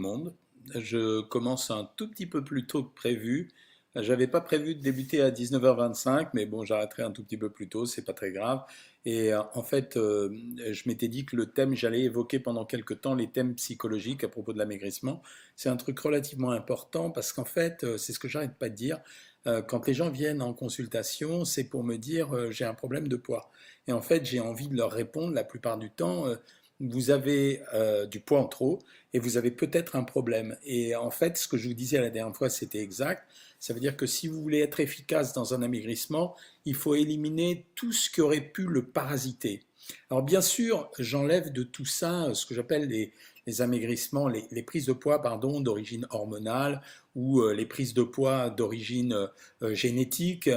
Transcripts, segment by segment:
monde. Je commence un tout petit peu plus tôt que prévu. J'avais pas prévu de débuter à 19h25, mais bon, j'arrêterai un tout petit peu plus tôt, c'est pas très grave. Et euh, en fait, euh, je m'étais dit que le thème, j'allais évoquer pendant quelques temps les thèmes psychologiques à propos de l'amaigrissement. C'est un truc relativement important parce qu'en fait, euh, c'est ce que j'arrête pas de dire. Quand les gens viennent en consultation, c'est pour me dire j'ai un problème de poids. Et en fait, j'ai envie de leur répondre la plupart du temps vous avez euh, du poids en trop et vous avez peut-être un problème. Et en fait, ce que je vous disais la dernière fois, c'était exact. Ça veut dire que si vous voulez être efficace dans un amaigrissement, il faut éliminer tout ce qui aurait pu le parasiter. Alors bien sûr, j'enlève de tout ça euh, ce que j'appelle les, amaigrissements, les, prises de poids pardon d'origine hormonale ou euh, les prises de poids d'origine génétique.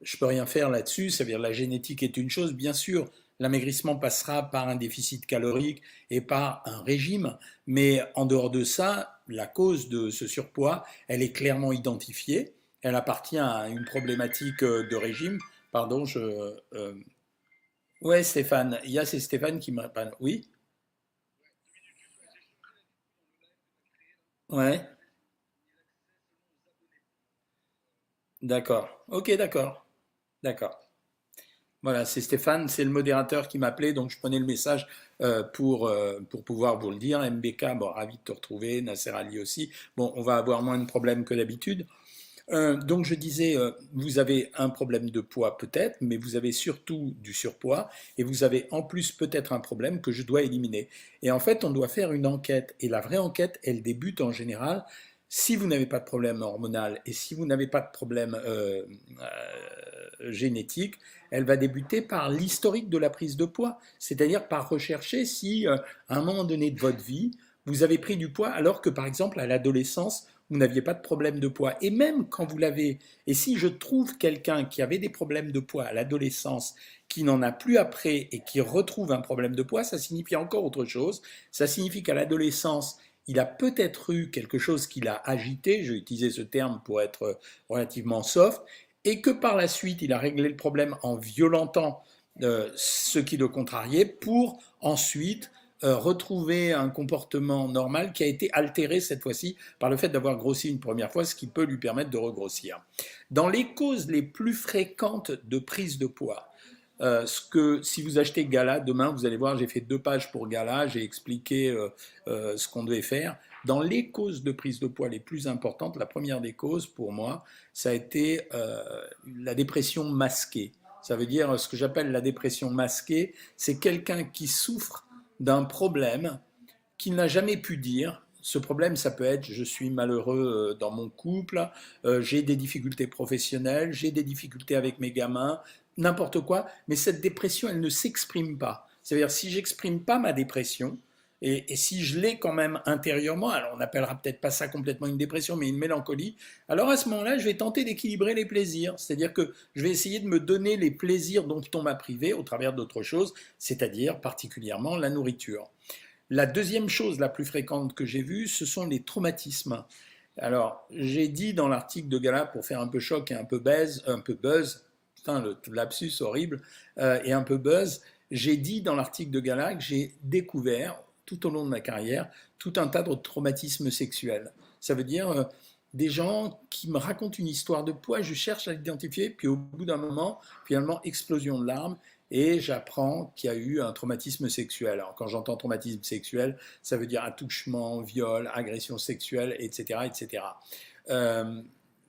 Je peux rien faire là-dessus. Ça veut dire la génétique est une chose, bien sûr. L'amaigrissement passera par un déficit calorique et par un régime, mais en dehors de ça, la cause de ce surpoids, elle est clairement identifiée. Elle appartient à une problématique euh, de régime. Pardon, je. Euh... Ouais, Stéphane. Il y a c'est Stéphane qui m'a. Oui? Ouais. D'accord. Ok, d'accord. D'accord. Voilà, c'est Stéphane, c'est le modérateur qui m'appelait, donc je prenais le message euh, pour, euh, pour pouvoir vous le dire. MBK, bon, ravi de te retrouver, Nasser Ali aussi. Bon, on va avoir moins de problèmes que d'habitude. Euh, donc je disais, vous avez un problème de poids peut-être, mais vous avez surtout du surpoids et vous avez en plus peut-être un problème que je dois éliminer. Et en fait, on doit faire une enquête. Et la vraie enquête, elle débute en général si vous n'avez pas de problème hormonal et si vous n'avez pas de problème génétique, elle va débuter par l'historique de la prise de poids, c'est-à-dire par rechercher si, euh, à un moment donné de votre vie, vous avez pris du poids alors que, par exemple, à l'adolescence, vous n'aviez pas de problème de poids. Et même quand vous l'avez, et si je trouve quelqu'un qui avait des problèmes de poids à l'adolescence, qui n'en a plus après et qui retrouve un problème de poids, ça signifie encore autre chose. Ça signifie qu'à l'adolescence, il a peut-être eu quelque chose qui l'a agité, je vais utiliser ce terme pour être relativement soft, et que par la suite, il a réglé le problème en violentant euh, ce qui le contrariait pour ensuite euh, retrouver un comportement normal qui a été altéré cette fois-ci par le fait d'avoir grossi une première fois, ce qui peut lui permettre de regrossir. Dans les causes les plus fréquentes de prise de poids, euh, ce que si vous achetez Gala demain, vous allez voir, j'ai fait deux pages pour Gala, j'ai expliqué ce qu'on devait faire. Dans les causes de prise de poids les plus importantes, la première des causes pour moi, ça a été euh, la dépression masquée. Ça veut dire ce que j'appelle la dépression masquée, c'est quelqu'un qui souffre d'un problème qu'il n'a jamais pu dire. Ce problème, ça peut être je suis malheureux euh, dans mon couple, euh, j'ai des difficultés professionnelles, j'ai des difficultés avec mes gamins, n'importe quoi, mais cette dépression, elle ne s'exprime pas. C'est-à-dire si j'exprime pas ma dépression, et, si je l'ai quand même intérieurement, alors on n'appellera peut-être pas ça complètement une dépression, mais une mélancolie, alors à ce moment-là, je vais tenter d'équilibrer les plaisirs. C'est-à-dire que je vais essayer de me donner les plaisirs dont on m'a privé au travers d'autres choses, c'est-à-dire particulièrement la nourriture. La deuxième chose la plus fréquente que j'ai vue, ce sont les traumatismes. Alors, j'ai dit dans l'article de Gala, pour faire un peu choc et un peu buzz, un peu buzz, le lapsus horrible, euh, et un peu buzz, j'ai dit dans l'article de Gala que j'ai découvert tout au long de ma carrière tout un tas de traumatismes sexuels. Ça veut dire euh, des gens qui me racontent une histoire de poids, je cherche à l'identifier, puis au bout d'un moment, finalement, explosion de larmes, et j'apprends qu'il y a eu un traumatisme sexuel. Quand j'entends traumatisme sexuel, ça veut dire attouchement, viol, agression sexuelle, etc. etc.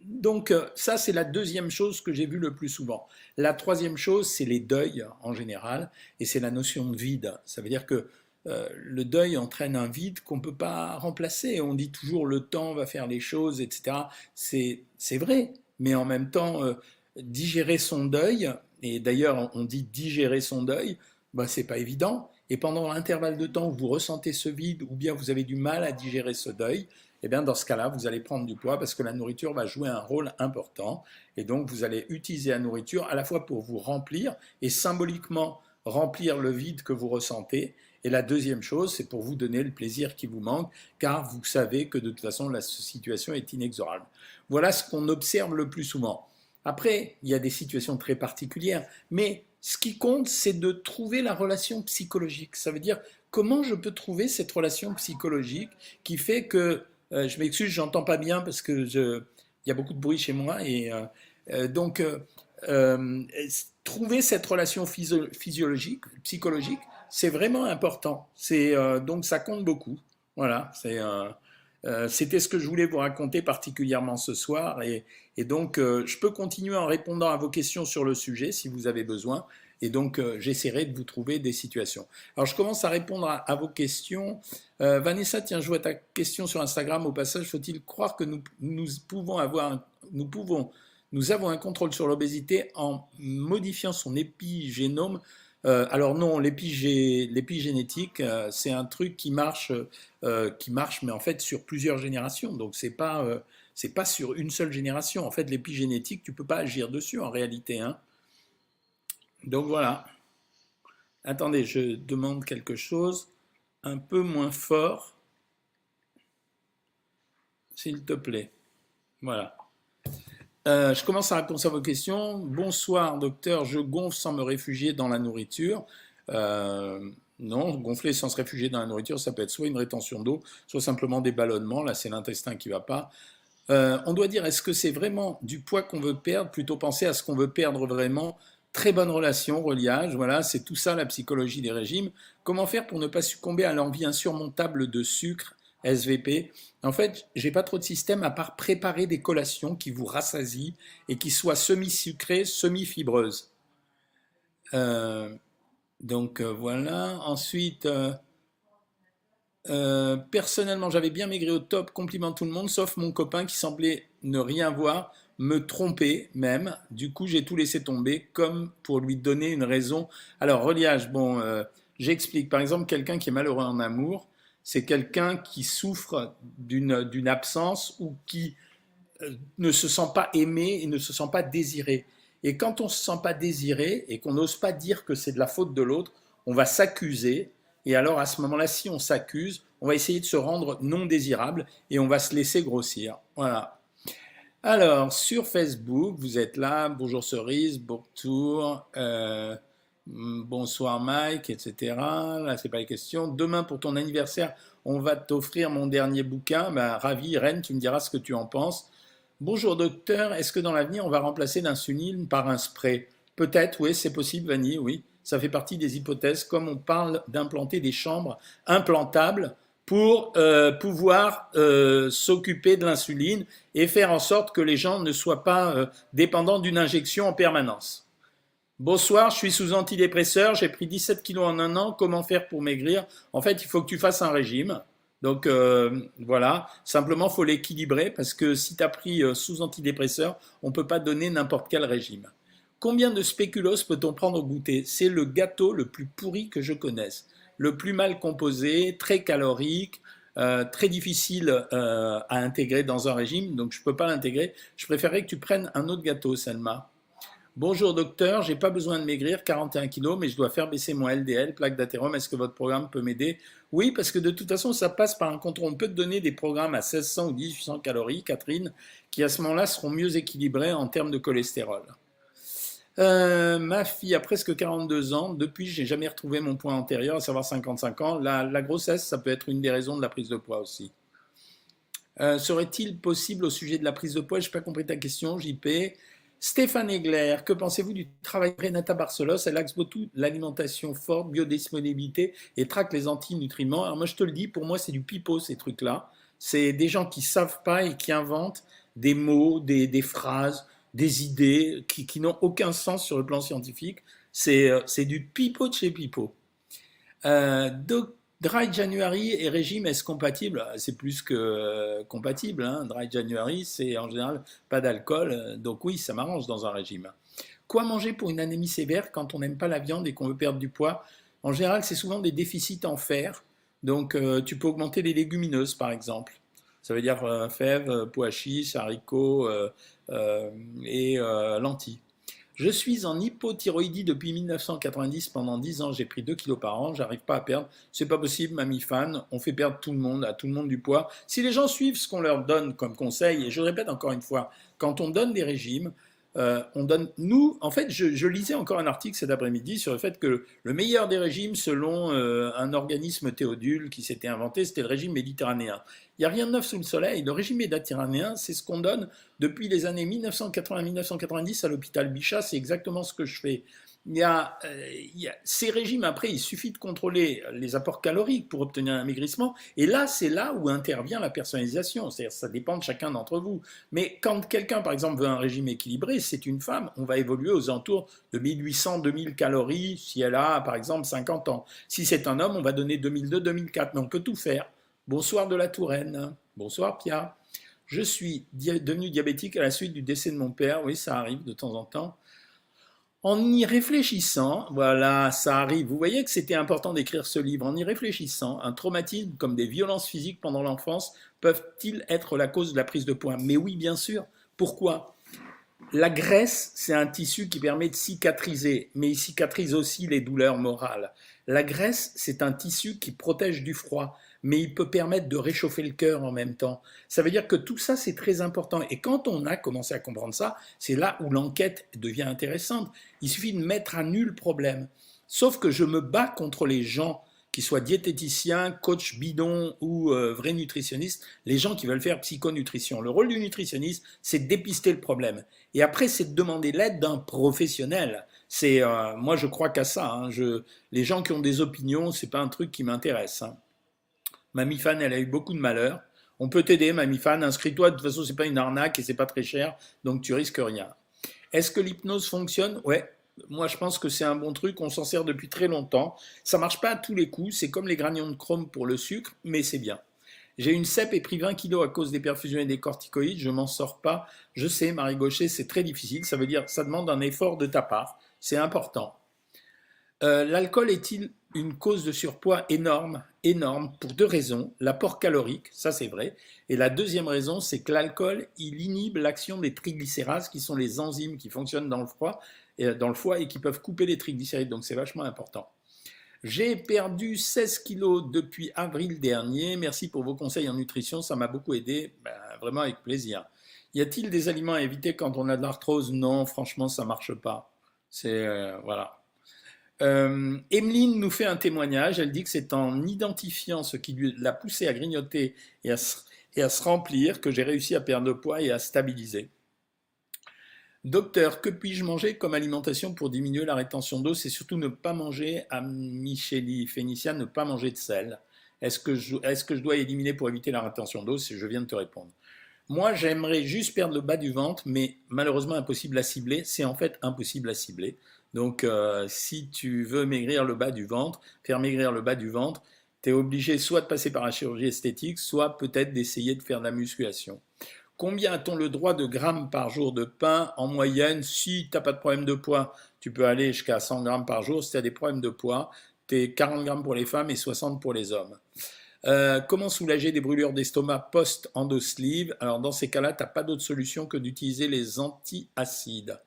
donc euh, ça, c'est la deuxième chose que j'ai vue le plus souvent. La troisième chose, c'est les deuils en général, et c'est la notion de vide. Ça veut dire que euh, le deuil entraîne un vide qu'on ne peut pas remplacer. On dit toujours le temps va faire les choses, etc. C'est vrai, mais en même temps, euh, digérer son deuil, et d'ailleurs on dit digérer son deuil, bah, c'est pas évident. Et pendant l'intervalle de temps où vous ressentez ce vide, ou bien vous avez du mal à digérer ce deuil, eh bien dans ce cas-là, vous allez prendre du poids parce que la nourriture va jouer un rôle important. Et donc vous allez utiliser la nourriture à la fois pour vous remplir et symboliquement remplir le vide que vous ressentez, et la deuxième chose, c'est pour vous donner le plaisir qui vous manque, car vous savez que de toute façon, la situation est inexorable. Voilà ce qu'on observe le plus souvent. Après, il y a des situations très particulières, mais ce qui compte, c'est de trouver la relation psychologique. Ça veut dire comment je peux trouver cette relation psychologique qui fait que, euh, je m'excuse, j'entends pas bien parce que il y a beaucoup de bruit chez moi et donc trouver cette relation physiologique, psychologique, c'est vraiment important. C'est donc ça compte beaucoup. Voilà, euh, c'était ce que je voulais vous raconter particulièrement ce soir. Et, donc, euh, je peux continuer en répondant à vos questions sur le sujet si vous avez besoin. Et donc, euh, j'essaierai de vous trouver des situations. Alors, je commence à répondre à, vos questions. Vanessa, tiens, je vois ta question sur Instagram. Au passage, faut-il croire que nous, nous pouvons avoir, nous pouvons, nous avons un contrôle sur l'obésité en modifiant son épigénome? Euh, alors non, l'épigénétique, euh, c'est un truc qui marche, euh, qui marche, mais en fait sur plusieurs générations. Donc c'est pas, c'est pas sur une seule génération. En fait, l'épigénétique, tu peux pas agir dessus en réalité. Hein. Donc voilà. Attendez, je demande quelque chose un peu moins fort, s'il te plaît. Voilà. Euh, je commence à répondre à vos questions. Bonsoir, docteur. Je gonfle sans me réfugier dans la nourriture. Euh, non, gonfler sans se réfugier dans la nourriture, ça peut être soit une rétention d'eau, soit simplement des ballonnements. Là, c'est l'intestin qui ne va pas. Euh, on doit dire, est-ce que c'est vraiment du poids qu'on veut perdre Plutôt penser à ce qu'on veut perdre vraiment. Très bonne relation, reliage, voilà, c'est tout ça la psychologie des régimes. Comment faire pour ne pas succomber à l'envie insurmontable de sucre SVP. En fait, j'ai pas trop de système à part préparer des collations qui vous rassasient et qui soient semi-sucrées, semi-fibreuses. Euh, donc euh, voilà. Ensuite, euh, personnellement, j'avais bien maigri au top, compliment tout le monde, sauf mon copain qui semblait ne rien voir, me tromper même. Du coup, j'ai tout laissé tomber, comme pour lui donner une raison. Alors, reliage, bon, j'explique. Par exemple, quelqu'un qui est malheureux en amour, c'est quelqu'un qui souffre d'une absence ou qui euh, ne se sent pas aimé et ne se sent pas désiré. Et quand on ne se sent pas désiré et qu'on n'ose pas dire que c'est de la faute de l'autre, on va s'accuser. Et alors à ce moment-là, si on s'accuse, on va essayer de se rendre non désirable et on va se laisser grossir. Voilà. Alors, sur Facebook, vous êtes là. Bonjour Cerise, bonjour. Euh, bonsoir Mike, etc. Là, c'est pas les questions. Demain, pour ton anniversaire, on va t'offrir mon dernier bouquin. Bah, ravi, Rennes, tu me diras ce que tu en penses. Bonjour docteur, est-ce que dans l'avenir, on va remplacer l'insuline par un spray? Peut-être, oui, c'est possible, Vanille, oui. Ça fait partie des hypothèses, comme on parle d'implanter des chambres implantables pour euh, pouvoir euh, s'occuper de l'insuline et faire en sorte que les gens ne soient pas euh, dépendants d'une injection en permanence. Bonsoir, je suis sous antidépresseur, j'ai pris 17 kilos en un an, comment faire pour maigrir? En fait, il faut que tu fasses un régime. Donc voilà, simplement faut l'équilibrer parce que si tu as pris sous antidépresseur, on ne peut pas donner n'importe quel régime. Combien de spéculoos peut-on prendre au goûter? C'est le gâteau le plus pourri que je connaisse. Le plus mal composé, très calorique, euh, très difficile à intégrer dans un régime, donc je ne peux pas l'intégrer. Je préférerais que tu prennes un autre gâteau, Selma. Bonjour docteur, j'ai pas besoin de maigrir, 41 kilos, mais je dois faire baisser mon LDL, plaque d'athérome. Est-ce que votre programme peut m'aider? Oui, parce que de toute façon, ça passe par un contrôle. On peut te donner des programmes à 1600 ou 1800 calories, Catherine, qui à ce moment-là seront mieux équilibrés en termes de cholestérol. Euh, ma fille a presque 42 ans. Depuis, j'ai jamais retrouvé mon poids antérieur, à savoir 55 ans. La, grossesse, ça peut être une des raisons de la prise de poids aussi. Euh, serait-il possible au sujet de la prise de poids? Je n'ai pas compris ta question, JP. Stéphane Egler, que pensez-vous du travail de Renata Barcelos? Elle axe beaucoup l'alimentation forte, biodisponibilité et traque les antinutriments. Alors moi je te le dis, pour moi c'est du pipeau ces trucs-là. C'est des gens qui savent pas et qui inventent des mots, des, phrases, des idées qui, n'ont aucun sens sur le plan scientifique. C'est euh, du pipeau de chez pipeau. Euh, Dry January et régime, est-ce compatible? C'est plus que euh, compatible. Hein. Dry January, c'est en général pas d'alcool. Donc oui, ça m'arrange dans un régime. Quoi manger pour une anémie sévère quand on n'aime pas la viande et qu'on veut perdre du poids? En général, c'est souvent des déficits en fer. Donc tu peux augmenter les légumineuses, par exemple. Ça veut dire fèves, pois chiches, haricots et lentilles. Je suis en hypothyroïdie depuis 1990. Pendant 10 ans, j'ai pris 2 kilos par an. J'arrive pas à perdre. C'est pas possible, mamie fan. On fait perdre tout le monde, à tout le monde du poids. Si les gens suivent ce qu'on leur donne comme conseil, et je répète encore une fois, quand on donne des régimes, euh, on donne, nous, en fait, je, lisais encore un article cet après-midi sur le fait que le meilleur des régimes, selon euh, un organisme théodule qui s'était inventé, c'était le régime méditerranéen. Il n'y a rien de neuf sous le soleil. Le régime méditerranéen, c'est ce qu'on donne depuis les années 1980-1990 à l'hôpital Bichat. C'est exactement ce que je fais. Euh, il y, a, ces régimes, après, il suffit de contrôler les apports caloriques pour obtenir un amaigrissement. Et là, c'est là où intervient la personnalisation. C'est-à-dire, ça dépend de chacun d'entre vous. Mais quand quelqu'un, par exemple, veut un régime équilibré, c'est une femme, on va évoluer aux alentours de 1800-2000 calories si elle a, par exemple, 50 ans. Si c'est un homme, on va donner 2002-2004. Mais on peut tout faire. Bonsoir de la Touraine. Bonsoir, Pierre. Je suis devenu diabétique à la suite du décès de mon père. Oui, ça arrive de temps en temps. En y réfléchissant, voilà, ça arrive. Vous voyez que c'était important d'écrire ce livre. En y réfléchissant, un traumatisme comme des violences physiques pendant l'enfance peuvent-ils être la cause de la prise de poids? Mais oui, bien sûr. Pourquoi? La graisse, c'est un tissu qui permet de cicatriser, mais il cicatrise aussi les douleurs morales. La graisse, c'est un tissu qui protège du froid mais il peut permettre de réchauffer le cœur en même temps. Ça veut dire que tout ça, c'est très important. Et quand on a commencé à comprendre ça, c'est là où l'enquête devient intéressante. Il suffit de mettre à nul problème. Sauf que je me bats contre les gens qui soient diététiciens, coach bidon ou euh, vrais nutritionnistes, les gens qui veulent faire psychonutrition. Le rôle du nutritionniste, c'est de dépister le problème. Et après, c'est de demander l'aide d'un professionnel. C'est, euh, moi, je crois qu'à ça. Hein. Les gens qui ont des opinions, c'est pas un truc qui m'intéresse. Hein. Mamie Fan, elle a eu beaucoup de malheur. On peut t'aider, Mamie Fan. Inscris-toi. De toute façon, c'est pas une arnaque et c'est pas très cher, donc tu risques rien. Est-ce que l'hypnose fonctionne? Ouais. Moi, je pense que c'est un bon truc. On s'en sert depuis très longtemps. Ça marche pas à tous les coups. C'est comme les granions de chrome pour le sucre, mais c'est bien. J'ai une CEP et pris 20 kilos à cause des perfusions et des corticoïdes. Je m'en sors pas. Je sais, Marie Gaucher, c'est très difficile. Ça veut dire ça demande un effort de ta part. C'est important. Euh, l'alcool est-il une cause de surpoids énorme, énorme, pour deux raisons. L'apport calorique, ça c'est vrai. Et la deuxième raison, c'est que l'alcool, il inhibe l'action des triglycérases, qui sont les enzymes qui fonctionnent dans le, foie, dans le foie et qui peuvent couper les triglycérides. Donc c'est vachement important. J'ai perdu 16 kilos depuis avril dernier. Merci pour vos conseils en nutrition, ça m'a beaucoup aidé. Ben, vraiment avec plaisir. Y a-t-il des aliments à éviter quand on a de l'arthrose? Non, franchement, ça marche pas. C'est euh, voilà. Euh, Emeline nous fait un témoignage. Elle dit que c'est en identifiant ce qui l'a poussé à grignoter et à, se, remplir que j'ai réussi à perdre de poids et à stabiliser. Docteur, que puis-je manger comme alimentation pour diminuer la rétention d'eau? C'est surtout ne pas manger, à Micheli Phénicia, ne pas manger de sel. Est-ce que, je, est-ce que je dois éliminer pour éviter la rétention d'eau? Je viens de te répondre. Moi, j'aimerais juste perdre le bas du ventre, mais malheureusement impossible à cibler. C'est en fait impossible à cibler. Donc, euh, si tu veux maigrir le bas du ventre, faire maigrir le bas du ventre, tu es obligé soit de passer par la chirurgie esthétique, soit peut-être d'essayer de faire de la musculation. Combien a-t-on le droit de grammes par jour de pain en moyenne? Si tu n'as pas de problème de poids, tu peux aller jusqu'à 100 grammes par jour. Si tu as des problèmes de poids, tu es 40 grammes pour les femmes et 60 pour les hommes. Euh, comment soulager des brûlures d'estomac post-endosleeve Alors dans ces cas-là, tu n'as pas d'autre solution que d'utiliser les antiacides.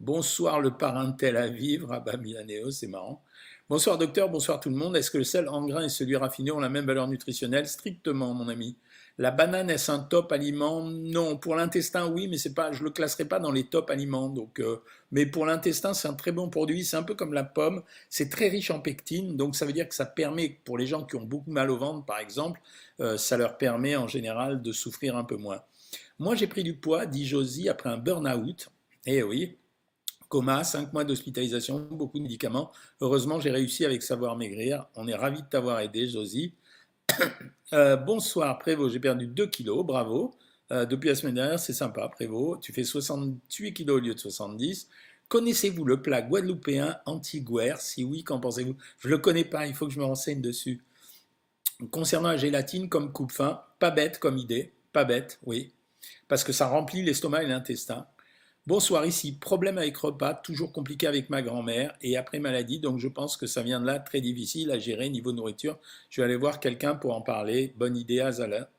Bonsoir le parrain tel à vivre. Ah bah Milanéo, c'est marrant. Bonsoir docteur, bonsoir tout le monde. Est-ce que le sel en grain et celui raffiné ont la même valeur nutritionnelle? Strictement, mon ami. La banane, est-ce un top aliment? Non, pour l'intestin, oui, mais c'est pas, je le classerai pas dans les top aliments. Donc, euh, mais pour l'intestin, c'est un très bon produit. C'est un peu comme la pomme. C'est très riche en pectine, donc ça veut dire que ça permet, pour les gens qui ont beaucoup mal au ventre, par exemple, euh, ça leur permet en général de souffrir un peu moins. Moi, j'ai pris du poids, dit Josie, après un burn-out. Eh oui, coma, 5 mois d'hospitalisation, beaucoup de médicaments. Heureusement, j'ai réussi avec Savoir Maigrir. On est ravis de t'avoir aidé, Josie. Euh, bonsoir, Prévost, j'ai perdu 2 kilos, bravo. Euh, depuis la semaine dernière, c'est sympa, Prévost. Tu fais 68 kilos au lieu de 70. Connaissez-vous le plat guadeloupéen anti-guerre? Si oui, qu'en pensez-vous? Je ne le connais pas, il faut que je me renseigne dessus. Concernant la gélatine comme coupe-fin, pas bête comme idée, pas bête, oui, parce que ça remplit l'estomac et l'intestin. Bonsoir, ici, problème avec repas, toujours compliqué avec ma grand-mère et après maladie, donc je pense que ça vient de là, très difficile à gérer niveau nourriture. Je vais aller voir quelqu'un pour en parler. Bonne idée, Azala.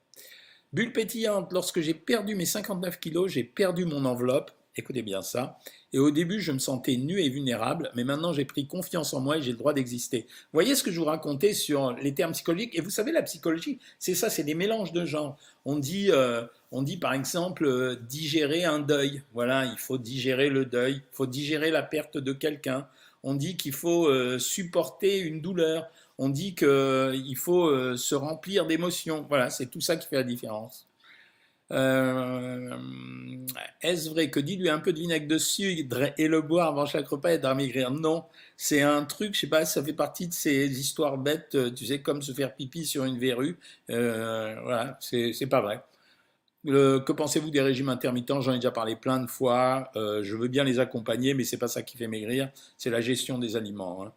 Bulle pétillante, lorsque j'ai perdu mes 59 kilos, j'ai perdu mon enveloppe. Écoutez bien ça. Et au début, je me sentais nu et vulnérable, mais maintenant j'ai pris confiance en moi et j'ai le droit d'exister. Voyez ce que je vous racontais sur les termes psychologiques? Et vous savez, la psychologie, c'est ça, c'est des mélanges de genres. On dit, euh, on dit par exemple euh, digérer un deuil. Voilà, il faut digérer le deuil, il faut digérer la perte de quelqu'un. On dit qu'il faut euh, supporter une douleur. On dit qu'il faut se remplir d'émotions. Voilà, c'est tout ça qui fait la différence. Euh, est-ce vrai que diluer un peu de vinaigre de cidre et le boire avant chaque repas maigrir? Non, c'est un truc, je sais pas, ça fait partie de ces histoires bêtes, euh, tu sais, comme se faire pipi sur une verrue. Euh, voilà, c'est pas vrai. Que pensez-vous des régimes intermittents? J'en ai déjà parlé plein de fois. je veux bien les accompagner, mais c'est pas ça qui fait maigrir. C'est la gestion des aliments. Hein.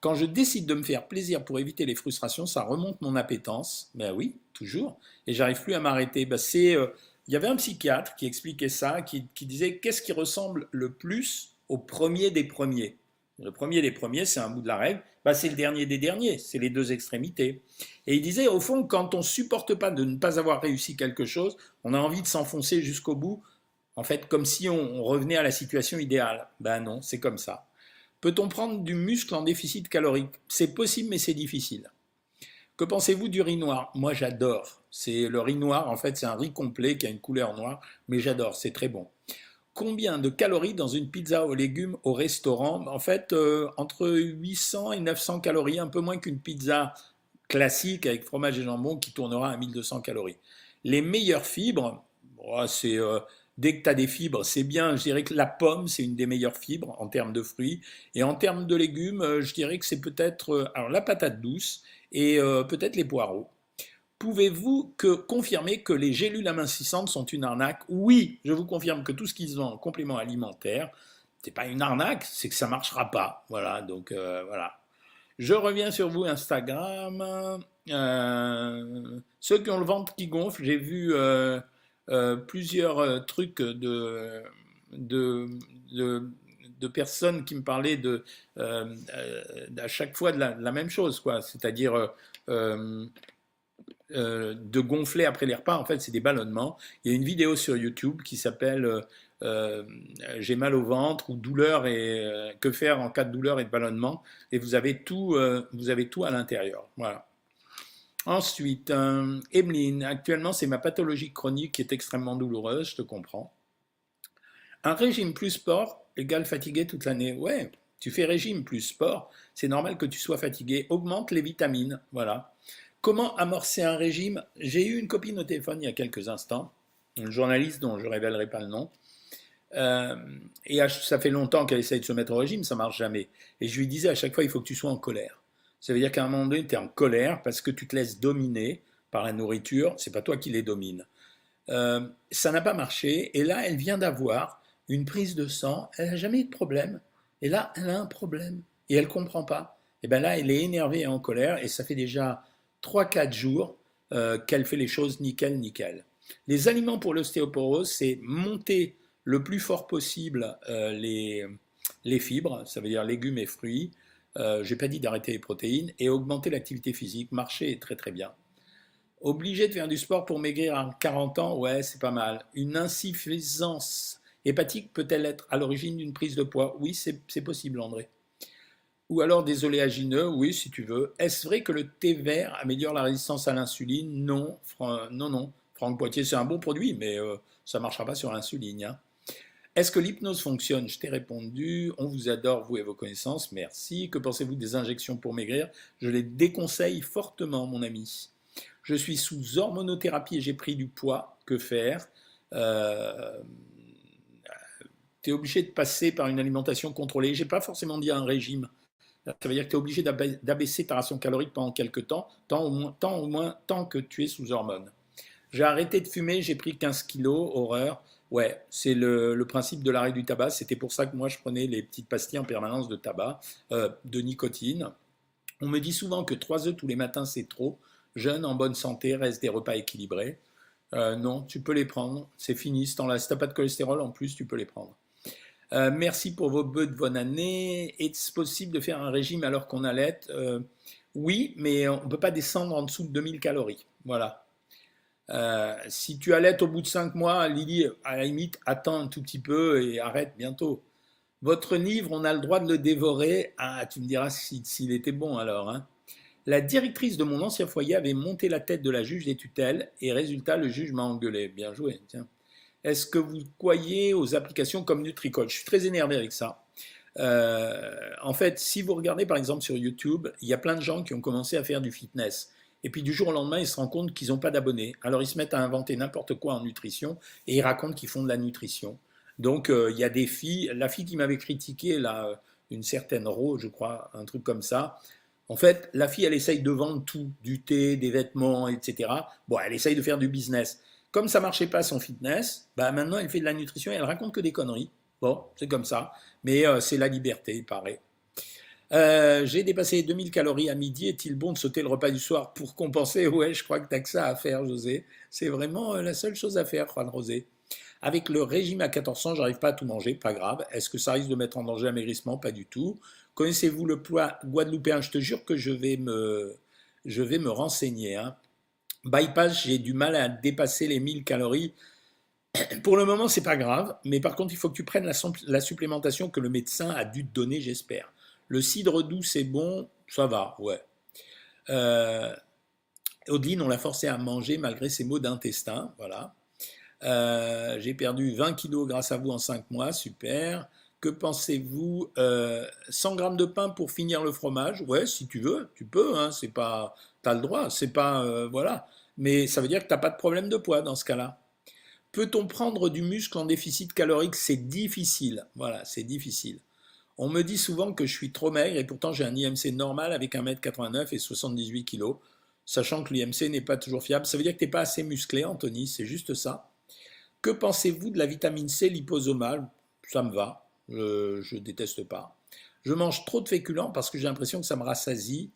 Quand je décide de me faire plaisir pour éviter les frustrations, ça remonte mon appétence. Ben oui, toujours. Et j'arrive plus à m'arrêter. Ben c'est, euh, il y avait un psychiatre qui expliquait ça, qui, disait qu'est-ce qui ressemble le plus au premier des premiers? Le premier des premiers, c'est un bout de la règle. Ben c'est le dernier des derniers. C'est les deux extrémités. Et il disait au fond, quand on supporte pas de ne pas avoir réussi quelque chose, on a envie de s'enfoncer jusqu'au bout. En fait, comme si on revenait à la situation idéale. Ben non, c'est comme ça. Peut-on prendre du muscle en déficit calorique? C'est possible, mais c'est difficile. Que pensez-vous du riz noir? Moi, j'adore. C'est le riz noir, en fait, c'est un riz complet qui a une couleur noire, mais j'adore, c'est très bon. Combien de calories dans une pizza aux légumes au restaurant? En fait, euh, entre 800 et 900 calories, un peu moins qu'une pizza classique avec fromage et jambon qui tournera à 1200 calories. Les meilleures fibres, oh, c'est euh, Dès que tu as des fibres, c'est bien. Je dirais que la pomme, c'est une des meilleures fibres en termes de fruits. Et en termes de légumes, euh, je dirais que c'est peut-être alors la patate douce et peut-être les poireaux. Pouvez-vous que, confirmer que les gélules amincissantes sont une arnaque? Oui, je vous confirme que tout ce qu'ils ont en complément alimentaire, c'est pas une arnaque, c'est que ça marchera pas. Voilà, donc voilà. Je reviens sur vous Instagram. ceux qui ont le ventre qui gonfle, j'ai vu euh, plusieurs euh, trucs de, de, de, personnes qui me parlaient de, euh, à chaque fois de la, même chose, quoi. C'est-à-dire de gonfler après les repas. En fait, c'est des ballonnements. Il y a une vidéo sur YouTube qui s'appelle J'ai mal au ventre ou douleur et que faire en cas de douleur et de ballonnement. Et vous avez tout, vous avez tout à l'intérieur. Voilà. Ensuite, euh, Emeline, actuellement c'est ma pathologie chronique qui est extrêmement douloureuse, je te comprends. Un régime plus sport égale fatigué toute l'année. Ouais, tu fais régime plus sport, c'est normal que tu sois fatigué. Augmente les vitamines, voilà. Comment amorcer un régime? J'ai eu une copine au téléphone il y a quelques instants, une journaliste dont je ne révélerai pas le nom. Euh, et ça fait longtemps qu'elle essaye de se mettre au régime, ça marche jamais. Et je lui disais à chaque fois, il faut que tu sois en colère. Ça veut dire qu'à un moment donné, tu es en colère parce que tu te laisses dominer par la nourriture, c'est pas toi qui les domine. Euh, ça n'a pas marché, et là, elle vient d'avoir une prise de sang, elle n'a jamais eu de problème, et là, elle a un problème, et elle comprend pas. Et bien là, elle est énervée et en colère, et ça fait déjà 3-4 jours euh, qu'elle fait les choses nickel, nickel. Les aliments pour l'ostéoporose, c'est monter le plus fort possible euh, les, les fibres, ça veut dire légumes et fruits, euh, j'ai pas dit d'arrêter les protéines et augmenter l'activité physique. Marcher est très très bien. Obligé de faire du sport pour maigrir à 40 ans, ouais, c'est pas mal. Une insuffisance hépatique peut-elle être à l'origine d'une prise de poids? Oui, c'est possible, André. Ou alors des oléagineux, oui, si tu veux. Est-ce vrai que le thé vert améliore la résistance à l'insuline? Non, non, non. Franck Poitier, c'est un bon produit, mais euh, ça ne marchera pas sur l'insuline. Hein. Est-ce que l'hypnose fonctionne? Je t'ai répondu. On vous adore, vous et vos connaissances. Merci. Que pensez-vous des injections pour maigrir? Je les déconseille fortement, mon ami. Je suis sous hormonothérapie et j'ai pris du poids. Que faire? Euh, Tu es obligé de passer par une alimentation contrôlée. Je n'ai pas forcément dit un régime. Ça veut dire que tu es obligé d'abaisser ta ration calorique pendant quelques temps, tant au, moins, tant que tu es sous hormones. J'ai arrêté de fumer, j'ai pris 15 kilos, horreur. Ouais, c'est le, principe de l'arrêt du tabac. C'était pour ça que moi je prenais les petites pastilles en permanence de tabac, euh, de nicotine. On me dit souvent que 3 œufs tous les matins c'est trop. Jeune, en bonne santé, reste des repas équilibrés. Euh, non, tu peux les prendre. C'est fini. Si tu n'as pas de cholestérol, en plus, tu peux les prendre. Euh, merci pour vos bœufs de bonne année. Est-ce possible de faire un régime alors qu'on allait Oui, mais on ne peut pas descendre en dessous de 2000 calories. Voilà. Euh, si tu allaites au bout de 5 mois, Lily, à la limite, attends un tout petit peu et arrête bientôt. Votre livre, on a le droit de le dévorer. Ah, tu me diras s'il était bon alors. Hein. La directrice de mon ancien foyer avait monté la tête de la juge des tutelles et résultat, le juge m'a engueulé. Bien joué, tiens. Est-ce que vous croyez aux applications comme NutriCoach Je suis très énervé avec ça. Euh, en fait, si vous regardez par exemple sur YouTube, il y a plein de gens qui ont commencé à faire du fitness. Et puis du jour au lendemain, ils se rendent compte qu'ils n'ont pas d'abonnés. Alors ils se mettent à inventer n'importe quoi en nutrition et ils racontent qu'ils font de la nutrition. Donc euh, il y a des filles, la fille qui m'avait critiqué, là, une certaine Rose, je crois, un truc comme ça, en fait, la fille, elle essaye de vendre tout, du thé, des vêtements, etc. Bon, elle essaye de faire du business. Comme ça marchait pas son fitness, bah maintenant elle fait de la nutrition et elle raconte que des conneries. Bon, c'est comme ça. Mais euh, c'est la liberté, il paraît. Euh, j'ai dépassé 2000 calories à midi. Est-il bon de sauter le repas du soir pour compenser? Ouais, je crois que tu as que ça à faire, José. C'est vraiment euh, la seule chose à faire, Juan Rosé. Avec le régime à 1400, j'arrive pas à tout manger, pas grave. Est-ce que ça risque de mettre en danger l'amaigrissement? Pas du tout. Connaissez-vous le poids guadeloupéen? Je te jure que je vais me, je vais me renseigner. Hein. Bypass, j'ai du mal à dépasser les 1000 calories. Pour le moment, c'est pas grave, mais par contre, il faut que tu prennes la, supplémentation que le médecin a dû te donner, j'espère. Le cidre doux, c'est bon, ça va, ouais. Euh, on l'a forcé à manger malgré ses maux d'intestin, voilà. Euh, j'ai perdu 20 kilos grâce à vous en 5 mois, super. Que pensez-vous 100 euh, grammes de pain pour finir le fromage? Ouais, si tu veux, tu peux. Hein, c'est pas, t'as le droit. C'est pas, euh, voilà. Mais ça veut dire que t'as pas de problème de poids dans ce cas-là. Peut-on prendre du muscle en déficit calorique? C'est difficile. Voilà, c'est difficile. On me dit souvent que je suis trop maigre et pourtant j'ai un IMC normal avec 1m89 et 78 kg, sachant que l'IMC n'est pas toujours fiable. Ça veut dire que tu n'es pas assez musclé, Anthony, c'est juste ça. Que pensez-vous de la vitamine C liposomale? Ça me va je déteste pas. Je mange trop de féculents parce que j'ai l'impression que ça me rassasie,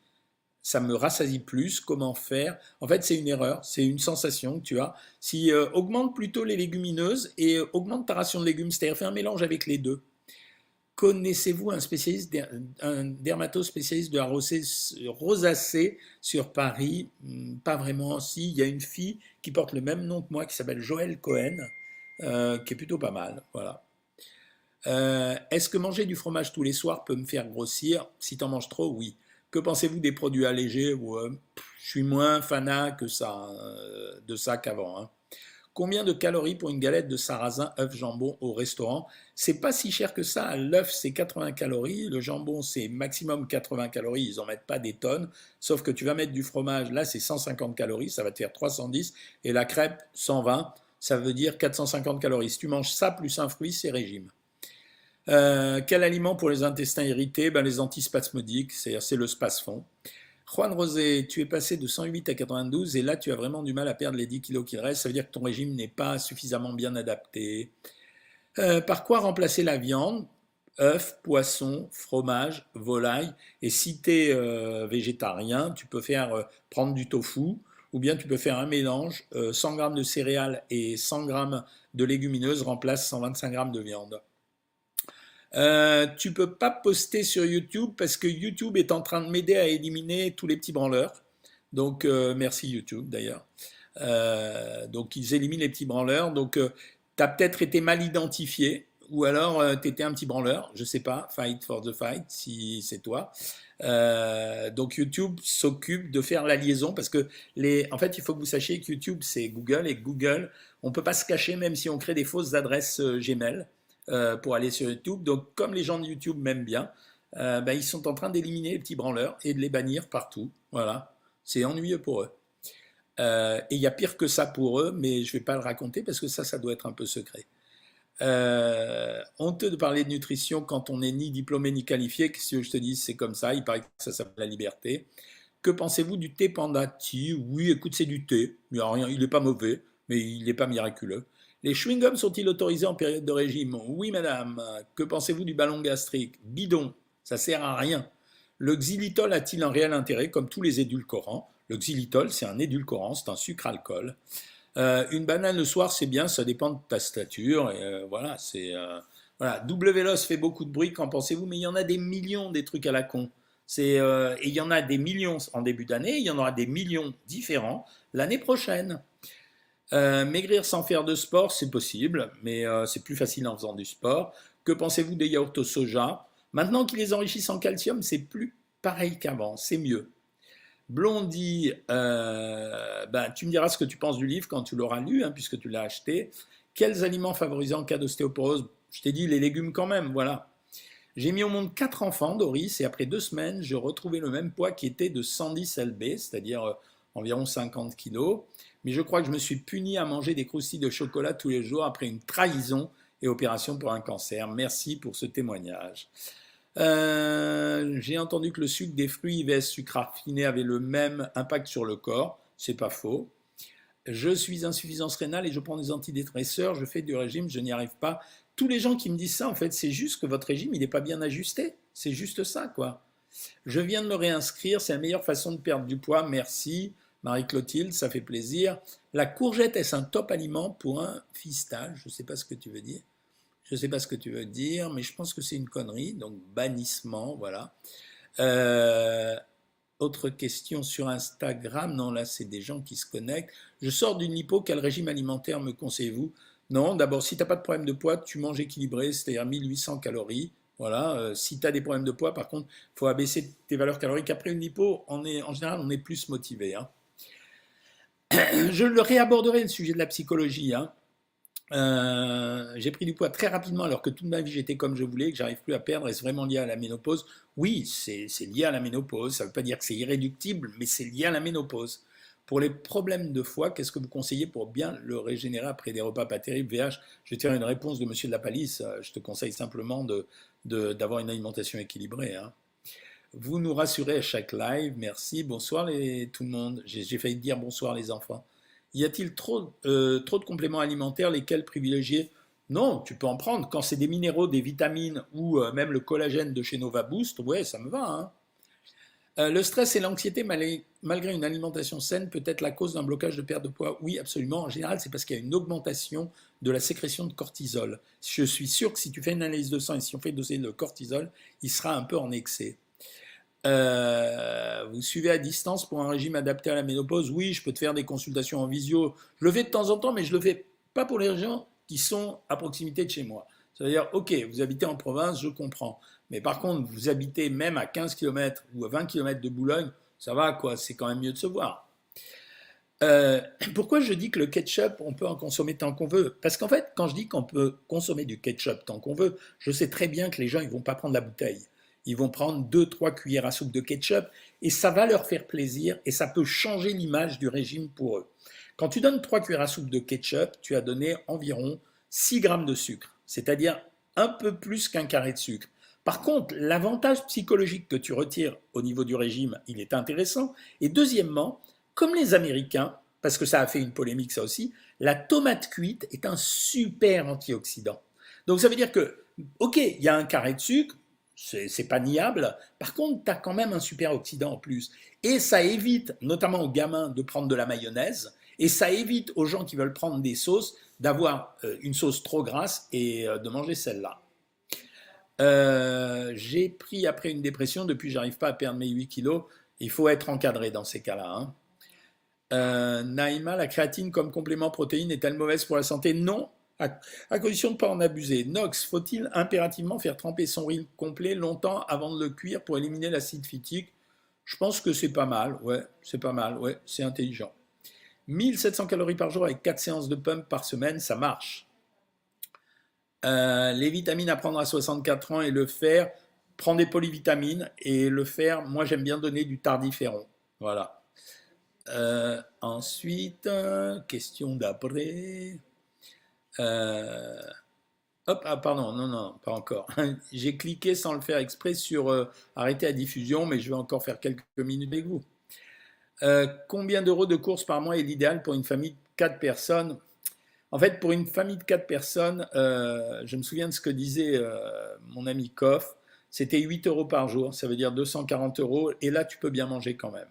ça me rassasie plus. Comment faire En fait, c'est une erreur, c'est une sensation que tu as. Si euh, augmente plutôt les légumineuses et euh, augmente ta ration de légumes, c'est-à-dire fais un mélange avec les deux. Connaissez-vous un spécialiste, un dermato-spécialiste de la rosacée sur Paris? Hmm, Pas vraiment. Si, il y a une fille qui porte le même nom que moi, qui s'appelle Joël Cohen, euh, qui est plutôt pas mal. Voilà. Euh, est-ce que manger du fromage tous les soirs peut me faire grossir Si tu en manges trop, oui. Que pensez-vous des produits allégés Je suis moins fanat euh, de ça qu'avant. Hein. Combien de calories pour une galette de sarrasin, œuf, jambon au restaurant? C'est pas si cher que ça. L'œuf, c'est 80 calories. Le jambon, c'est maximum 80 calories. Ils en mettent pas des tonnes. Sauf que tu vas mettre du fromage. Là, c'est 150 calories. Ça va te faire 310. Et la crêpe, 120. Ça veut dire 450 calories. Si tu manges ça plus un fruit, c'est régime. Euh, quel aliment pour les intestins irrités? Ben, Les antispasmodiques, c'est le spasfon. Juan Rosé, tu es passé de 108 à 92 et là tu as vraiment du mal à perdre les 10 kilos qu'il reste. Ça veut dire que ton régime n'est pas suffisamment bien adapté. Euh, par quoi remplacer la viande? Œufs, poisson, fromage, volaille. Et si tu es euh, végétarien, tu peux faire prendre du tofu ou bien tu peux faire un mélange. 100 g de céréales et 100 g de légumineuses remplacent 125 g de viande. Euh, tu peux pas poster sur YouTube parce que YouTube est en train de m'aider à éliminer tous les petits branleurs. Donc euh, merci YouTube d'ailleurs. Euh, donc ils éliminent les petits branleurs. Donc euh, tu as peut-être été mal identifié ou alors tu étais un petit branleur, je sais pas, fight for the fight si c'est toi. donc YouTube s'occupe de faire la liaison parce que les, en fait il faut que vous sachiez que YouTube c'est Google et Google on peut pas se cacher même si on crée des fausses adresses Gmail. Euh, pour aller sur YouTube. Donc, comme les gens de YouTube m'aiment bien, euh, ben, ils sont en train d'éliminer les petits branleurs et de les bannir partout. Voilà, c'est ennuyeux pour eux. Euh, et il y a pire que ça pour eux, mais je ne vais pas le raconter parce que ça, ça doit être un peu secret. honteux de parler de nutrition quand on n'est ni diplômé ni qualifié. Qu'est-ce que je te dis? C'est comme ça. Il paraît que ça s'appelle la liberté. Que pensez-vous du thé panda? Oui, écoute, c'est du thé. Il n'est pas mauvais, mais il n'est pas miraculeux. Les chewing-gums sont-ils autorisés en période de régime? Oui, madame. Que pensez-vous du ballon gastrique? Bidon, ça sert à rien. Le xylitol a-t-il un réel intérêt? Comme tous les édulcorants Le xylitol, c'est un édulcorant, c'est un sucre-alcool. Euh, une banane le soir, c'est bien, ça dépend de ta stature. Euh, voilà, c'est euh, voilà. Double véloce fait beaucoup de bruit. Qu'en pensez-vous? Mais il y en a des millions des trucs à la con. C'est et il y en a des millions en début d'année. Il y en aura des millions différents l'année prochaine. Euh, maigrir sans faire de sport, c'est possible, mais euh, c'est plus facile en faisant du sport. Que pensez-vous des yaourts au soja? Maintenant qu'ils les enrichissent en calcium, c'est plus pareil qu'avant, c'est mieux. Blondie, euh, ben, tu me diras ce que tu penses du livre quand tu l'auras lu, hein, puisque tu l'as acheté. Quels aliments favorisent en cas d'ostéoporose? Je t'ai dit les légumes quand même, voilà. J'ai mis au monde quatre enfants, Doris, et après deux semaines, j'ai retrouvé le même poids qui était de 110 lb, c'est-à-dire environ 50 kilos mais je crois que je me suis puni à manger des croustilles de chocolat tous les jours après une trahison et opération pour un cancer. Merci pour ce témoignage. Euh, j'ai entendu que le sucre des fruits vs sucre raffiné avait le même impact sur le corps. C'est pas faux. Je suis insuffisance rénale et je prends des antidépresseurs, je fais du régime, je n'y arrive pas. Tous les gens qui me disent ça, en fait, c'est juste que votre régime, il n'est pas bien ajusté. C'est juste ça, quoi. Je viens de me réinscrire, c'est la meilleure façon de perdre du poids, merci. Marie-Clotilde, ça fait plaisir. La courgette, est-ce un top aliment pour un fistage Je ne sais pas ce que tu veux dire. Je ne sais pas ce que tu veux dire, mais je pense que c'est une connerie. Donc, bannissement, voilà. Euh, autre question sur Instagram. Non, là, c'est des gens qui se connectent. Je sors d'une lipo. Quel régime alimentaire me conseillez-vous? Non, d'abord, si tu n'as pas de problème de poids, tu manges équilibré, c'est-à-dire 1800 calories. Voilà. Euh, si tu as des problèmes de poids, par contre, il faut abaisser tes valeurs caloriques. Après une lipo, on est, en général, on est plus motivé. Hein. je le réaborderai le sujet de la psychologie. Hein. Euh, j'ai pris du poids très rapidement alors que toute ma vie j'étais comme je voulais, que j'arrive plus à perdre. Est-ce vraiment lié à la ménopause? Oui, c'est lié à la ménopause. Ça ne veut pas dire que c'est irréductible, mais c'est lié à la ménopause. Pour les problèmes de foie, qu'est-ce que vous conseillez pour bien le régénérer après des repas pas terribles? VH Je vais te faire une réponse de Monsieur de la Palisse. Je te conseille simplement d'avoir une alimentation équilibrée. Hein. Vous nous rassurez à chaque live. Merci. Bonsoir les, tout le monde. J'ai failli dire bonsoir les enfants. Y a-t-il trop, euh, trop de compléments alimentaires lesquels privilégier? Non, tu peux en prendre. Quand c'est des minéraux, des vitamines ou euh, même le collagène de chez Nova Boost, ouais, ça me va. Hein. Euh, le stress et l'anxiété, malgré une alimentation saine, peut être la cause d'un blocage de perte de poids Oui, absolument. En général, c'est parce qu'il y a une augmentation de la sécrétion de cortisol. Je suis sûr que si tu fais une analyse de sang et si on fait doser le cortisol, il sera un peu en excès. Euh, vous suivez à distance pour un régime adapté à la ménopause? Oui, je peux te faire des consultations en visio. Je le fais de temps en temps, mais je le fais pas pour les gens qui sont à proximité de chez moi. C'est-à-dire, ok, vous habitez en province, je comprends. Mais par contre, vous habitez même à 15 km ou à 20 km de Boulogne, ça va quoi, c'est quand même mieux de se voir. Euh, pourquoi je dis que le ketchup, on peut en consommer tant qu'on veut? Parce qu'en fait, quand je dis qu'on peut consommer du ketchup tant qu'on veut, je sais très bien que les gens, ils vont pas prendre la bouteille ils vont prendre 2-3 cuillères à soupe de ketchup et ça va leur faire plaisir et ça peut changer l'image du régime pour eux. Quand tu donnes 3 cuillères à soupe de ketchup, tu as donné environ 6 grammes de sucre, c'est-à-dire un peu plus qu'un carré de sucre. Par contre, l'avantage psychologique que tu retires au niveau du régime, il est intéressant. Et deuxièmement, comme les Américains, parce que ça a fait une polémique ça aussi, la tomate cuite est un super antioxydant. Donc ça veut dire que, ok, il y a un carré de sucre, c'est pas niable. Par contre, tu as quand même un super oxydant en plus. Et ça évite, notamment aux gamins, de prendre de la mayonnaise. Et ça évite aux gens qui veulent prendre des sauces d'avoir euh, une sauce trop grasse et euh, de manger celle-là. Euh, j'ai pris après une dépression, depuis j'arrive pas à perdre mes 8 kilos. Il faut être encadré dans ces cas-là. Hein. Naïma, la créatine comme complément protéine est-elle mauvaise pour la santé? Non, à, condition de ne pas en abuser. Nox, faut-il impérativement faire tremper son riz complet longtemps avant de le cuire pour éliminer l'acide phytique? Je pense que c'est pas mal, ouais, c'est pas mal, ouais, c'est intelligent. 1700 calories par jour avec 4 séances de pump par semaine, ça marche. Euh, les vitamines à prendre à 64 ans et le fer, prends des polyvitamines et le fer, moi j'aime bien donner du tardiféron. Voilà. Euh, ensuite, question d'après. Euh, hop, ah, pardon, non, non, pas encore. J'ai cliqué sans le faire exprès sur euh, arrêter la diffusion, mais je vais encore faire quelques minutes avec vous. Euh, combien d'euros de courses par mois est l'idéal pour une famille de 4 personnes? En fait, pour une famille de 4 personnes, je me souviens de ce que disait mon ami Koff, c'était 8 euros par jour, ça veut dire 240 euros, et là, tu peux bien manger quand même.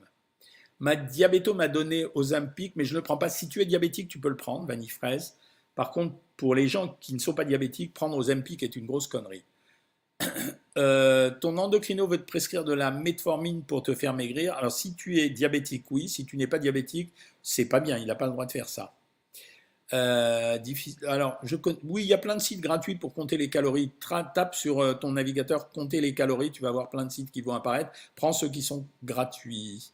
Ma diabéto m'a donné aux Ozempic, mais je ne le prends pas. Si tu es diabétique, tu peux le prendre, vanille fraise. Par contre, pour les gens qui ne sont pas diabétiques, prendre Ozempic est une grosse connerie. Euh, ton endocrino veut te prescrire de la metformine pour te faire maigrir. Alors, si tu es diabétique, oui. Si tu n'es pas diabétique, c'est pas bien. Il n'a pas le droit de faire ça. Euh, alors, oui, il y a plein de sites gratuits pour compter les calories. tape sur euh, ton navigateur, compter les calories, tu vas avoir plein de sites qui vont apparaître. Prends ceux qui sont gratuits.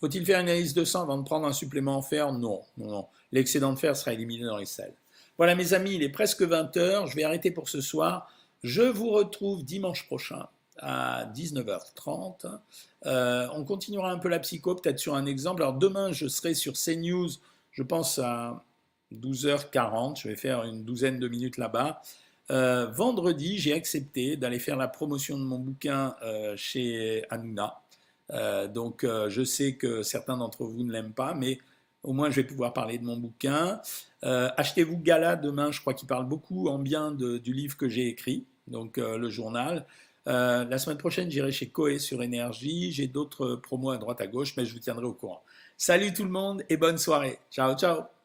Faut-il faire une analyse de sang avant de prendre un supplément en fer? Non, non, non. L'excédent de fer sera éliminé dans les selles. Voilà mes amis, il est presque 20h. Je vais arrêter pour ce soir. Je vous retrouve dimanche prochain à 19h30. Euh, on continuera un peu la psycho, peut-être sur un exemple. Alors demain, je serai sur CNews, je pense à 12h40. Je vais faire une douzaine de minutes là-bas. Euh, vendredi, j'ai accepté d'aller faire la promotion de mon bouquin euh, chez Hanouna. donc, je sais que certains d'entre vous ne l'aiment pas, mais au moins, je vais pouvoir parler de mon bouquin. Achetez-vous Gala demain, je crois qu'il parle beaucoup en bien du livre que j'ai écrit, donc le journal. Euh, la semaine prochaine, j'irai chez Coé sur Énergie. J'ai d'autres promos à droite à gauche, mais je vous tiendrai au courant. Salut tout le monde et bonne soirée. Ciao, ciao.